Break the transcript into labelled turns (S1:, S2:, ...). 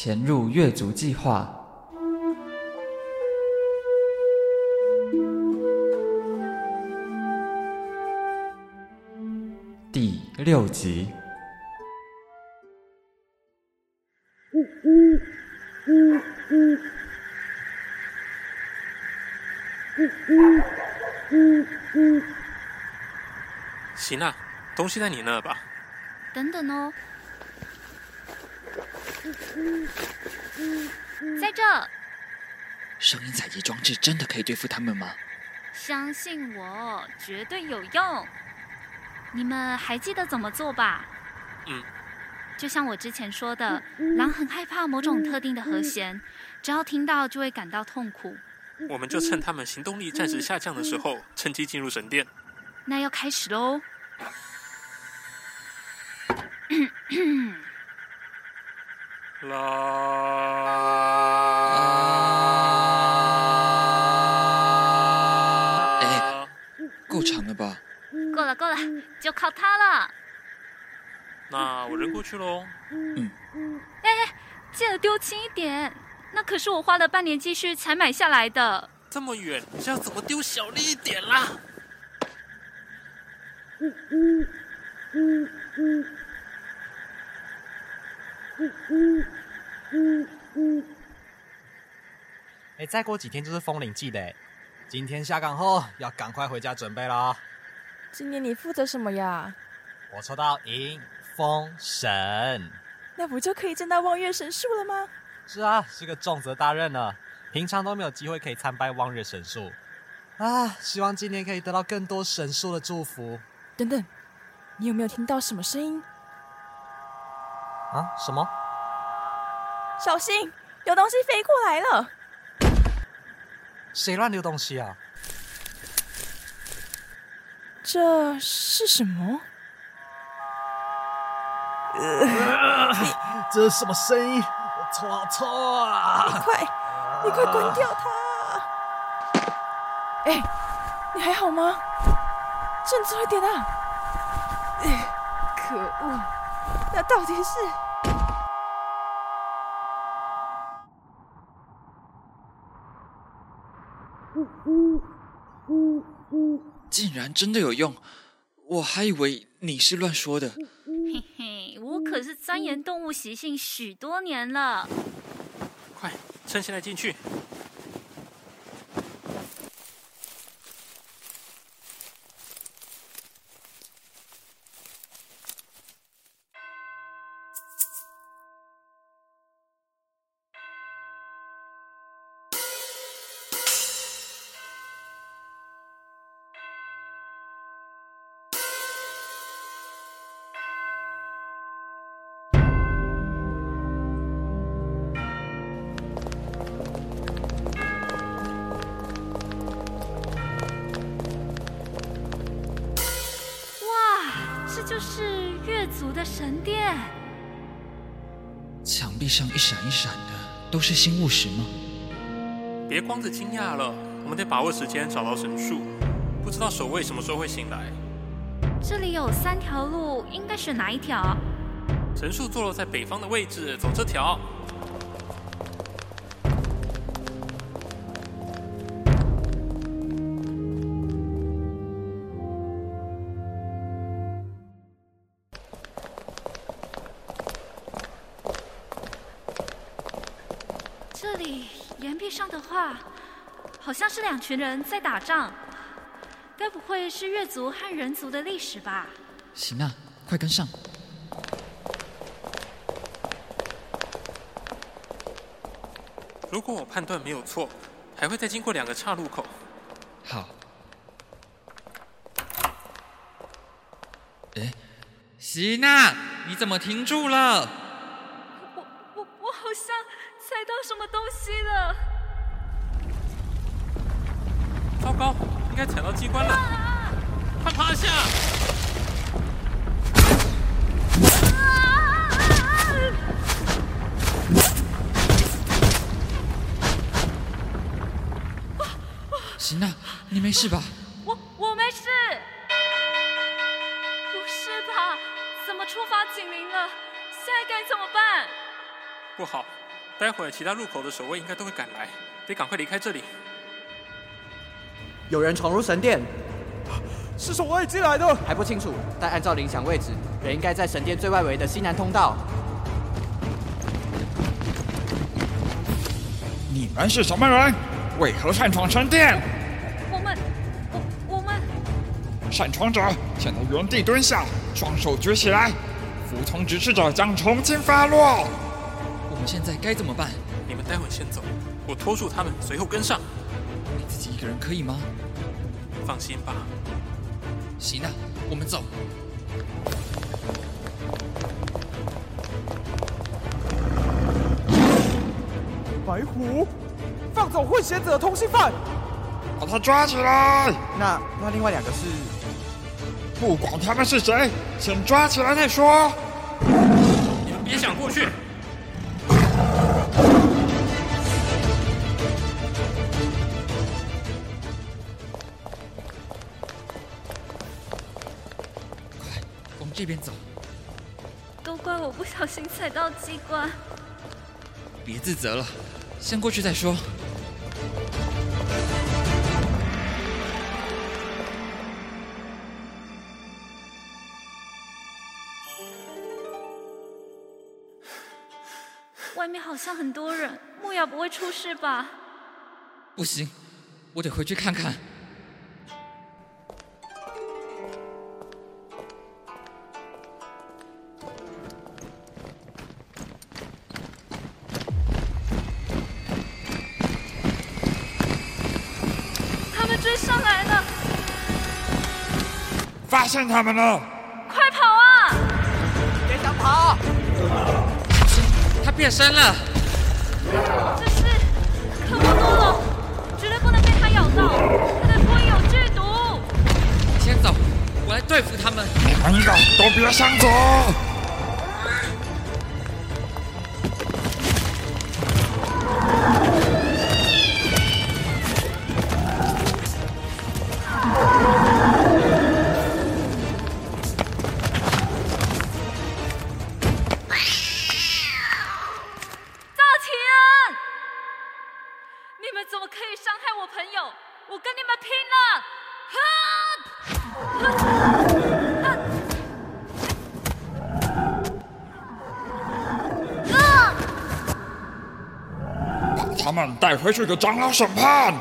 S1: 潜入月族计划第六集。
S2: 行啊，东西在你那吧？
S3: 等等哦。在这。
S4: 声音采集装置真的可以对付他们吗？
S3: 相信我，绝对有用。你们还记得怎么做吧？
S2: 嗯。
S3: 就像我之前说的，狼很害怕某种特定的和弦，只要听到就会感到痛苦。
S2: 我们就趁他们行动力暂时下降的时候，趁机进入神殿。
S3: 那要开始喽。
S2: 啦！
S4: 哎，够长了吧？
S3: 够了，够了，就靠它了。
S2: 那我扔过去喽。
S4: 嗯。
S3: 哎哎，记得丢轻一点，那可是我花了半年积蓄才买下来的。
S2: 这么远，这样怎么丢小力一点啦？
S5: 嗯嗯嗯嗯
S6: 哎，再过几天就是风铃季的，今天下岗后要赶快回家准备了。
S7: 今年你负责什么呀？
S6: 我抽到迎风神，
S7: 那不就可以见到望月神树了吗？
S6: 是啊，是个重责大任呢，平常都没有机会可以参拜望月神树啊，希望今年可以得到更多神树的祝福。
S7: 等等，你有没有听到什么声音？
S6: 啊？什么？
S7: 小心，有东西飞过来了！
S6: 谁乱丢东西啊？
S7: 这是什么？
S6: 呃，这是什么声音？我头好痛啊！
S7: 你快，你快关掉它！哎，你还好吗？振作一点啊！可恶，那到底是……
S4: 竟然真的有用，我还以为你是乱说的。
S3: 嘿嘿，我可是钻研动物习性许多年了。
S2: 快，趁现在进去。
S3: 就是月族的神殿，
S4: 墙壁上一闪一闪的，都是新物石吗？
S2: 别光着惊讶了，我们得把握时间找到神树。不知道守卫什么时候会醒来。
S3: 这里有三条路，应该选哪一条？
S2: 神树坐落在北方的位置，走这条。
S3: 上的话，好像是两群人在打仗，该不会是月族和人族的历史吧？
S4: 行啊，快跟上！
S2: 如果我判断没有错，还会再经过两个岔路口。
S4: 好。哎，希娜，你怎么停住了？
S3: 我我我好像踩到什么东西了。
S2: 糟糕，应该踩到机关了，快趴下！
S4: 行了，你没事吧？
S3: 我我没事。不是吧？怎么触发警铃了？现在该怎么办？
S2: 不好，待会儿其他入口的守卫应该都会赶来，得赶快离开这里。
S8: 有人闯入神殿，
S9: 是从外进来的，
S8: 还不清楚，但按照铃响位置，人应该在神殿最外围的西南通道。
S10: 你们是什么人？为何擅闯神殿？
S3: 我们，我我们，
S10: 擅闯者，现在原地蹲下，双手举起来，服从指示者将重新发落。
S4: 我们现在该怎么办？
S2: 你们待会先走，我拖住他们，随后跟上。
S4: 你自己一个人可以吗？
S2: 放心吧。
S4: 行了，我们走。
S9: 白虎，放走混血者的通缉犯，
S10: 把他抓起来。
S8: 那那另外两个是？
S10: 不管他们是谁，先抓起来再说。
S2: 你们别想过去。
S4: 这边走。
S3: 都怪我不小心踩到机关。
S4: 别自责了，先过去再说。
S3: 外面好像很多人，木雅不会出事吧？
S4: 不行，我得回去看看。
S10: 现他们了！
S3: 快跑啊！
S8: 别想跑！
S4: 他变身了！
S3: 这是科莫多龙，绝对不能被他咬到，他的唾液有剧毒。
S4: 你先走，我来对付他们。
S10: 你们一个都别想走！他们带回去给长老审判。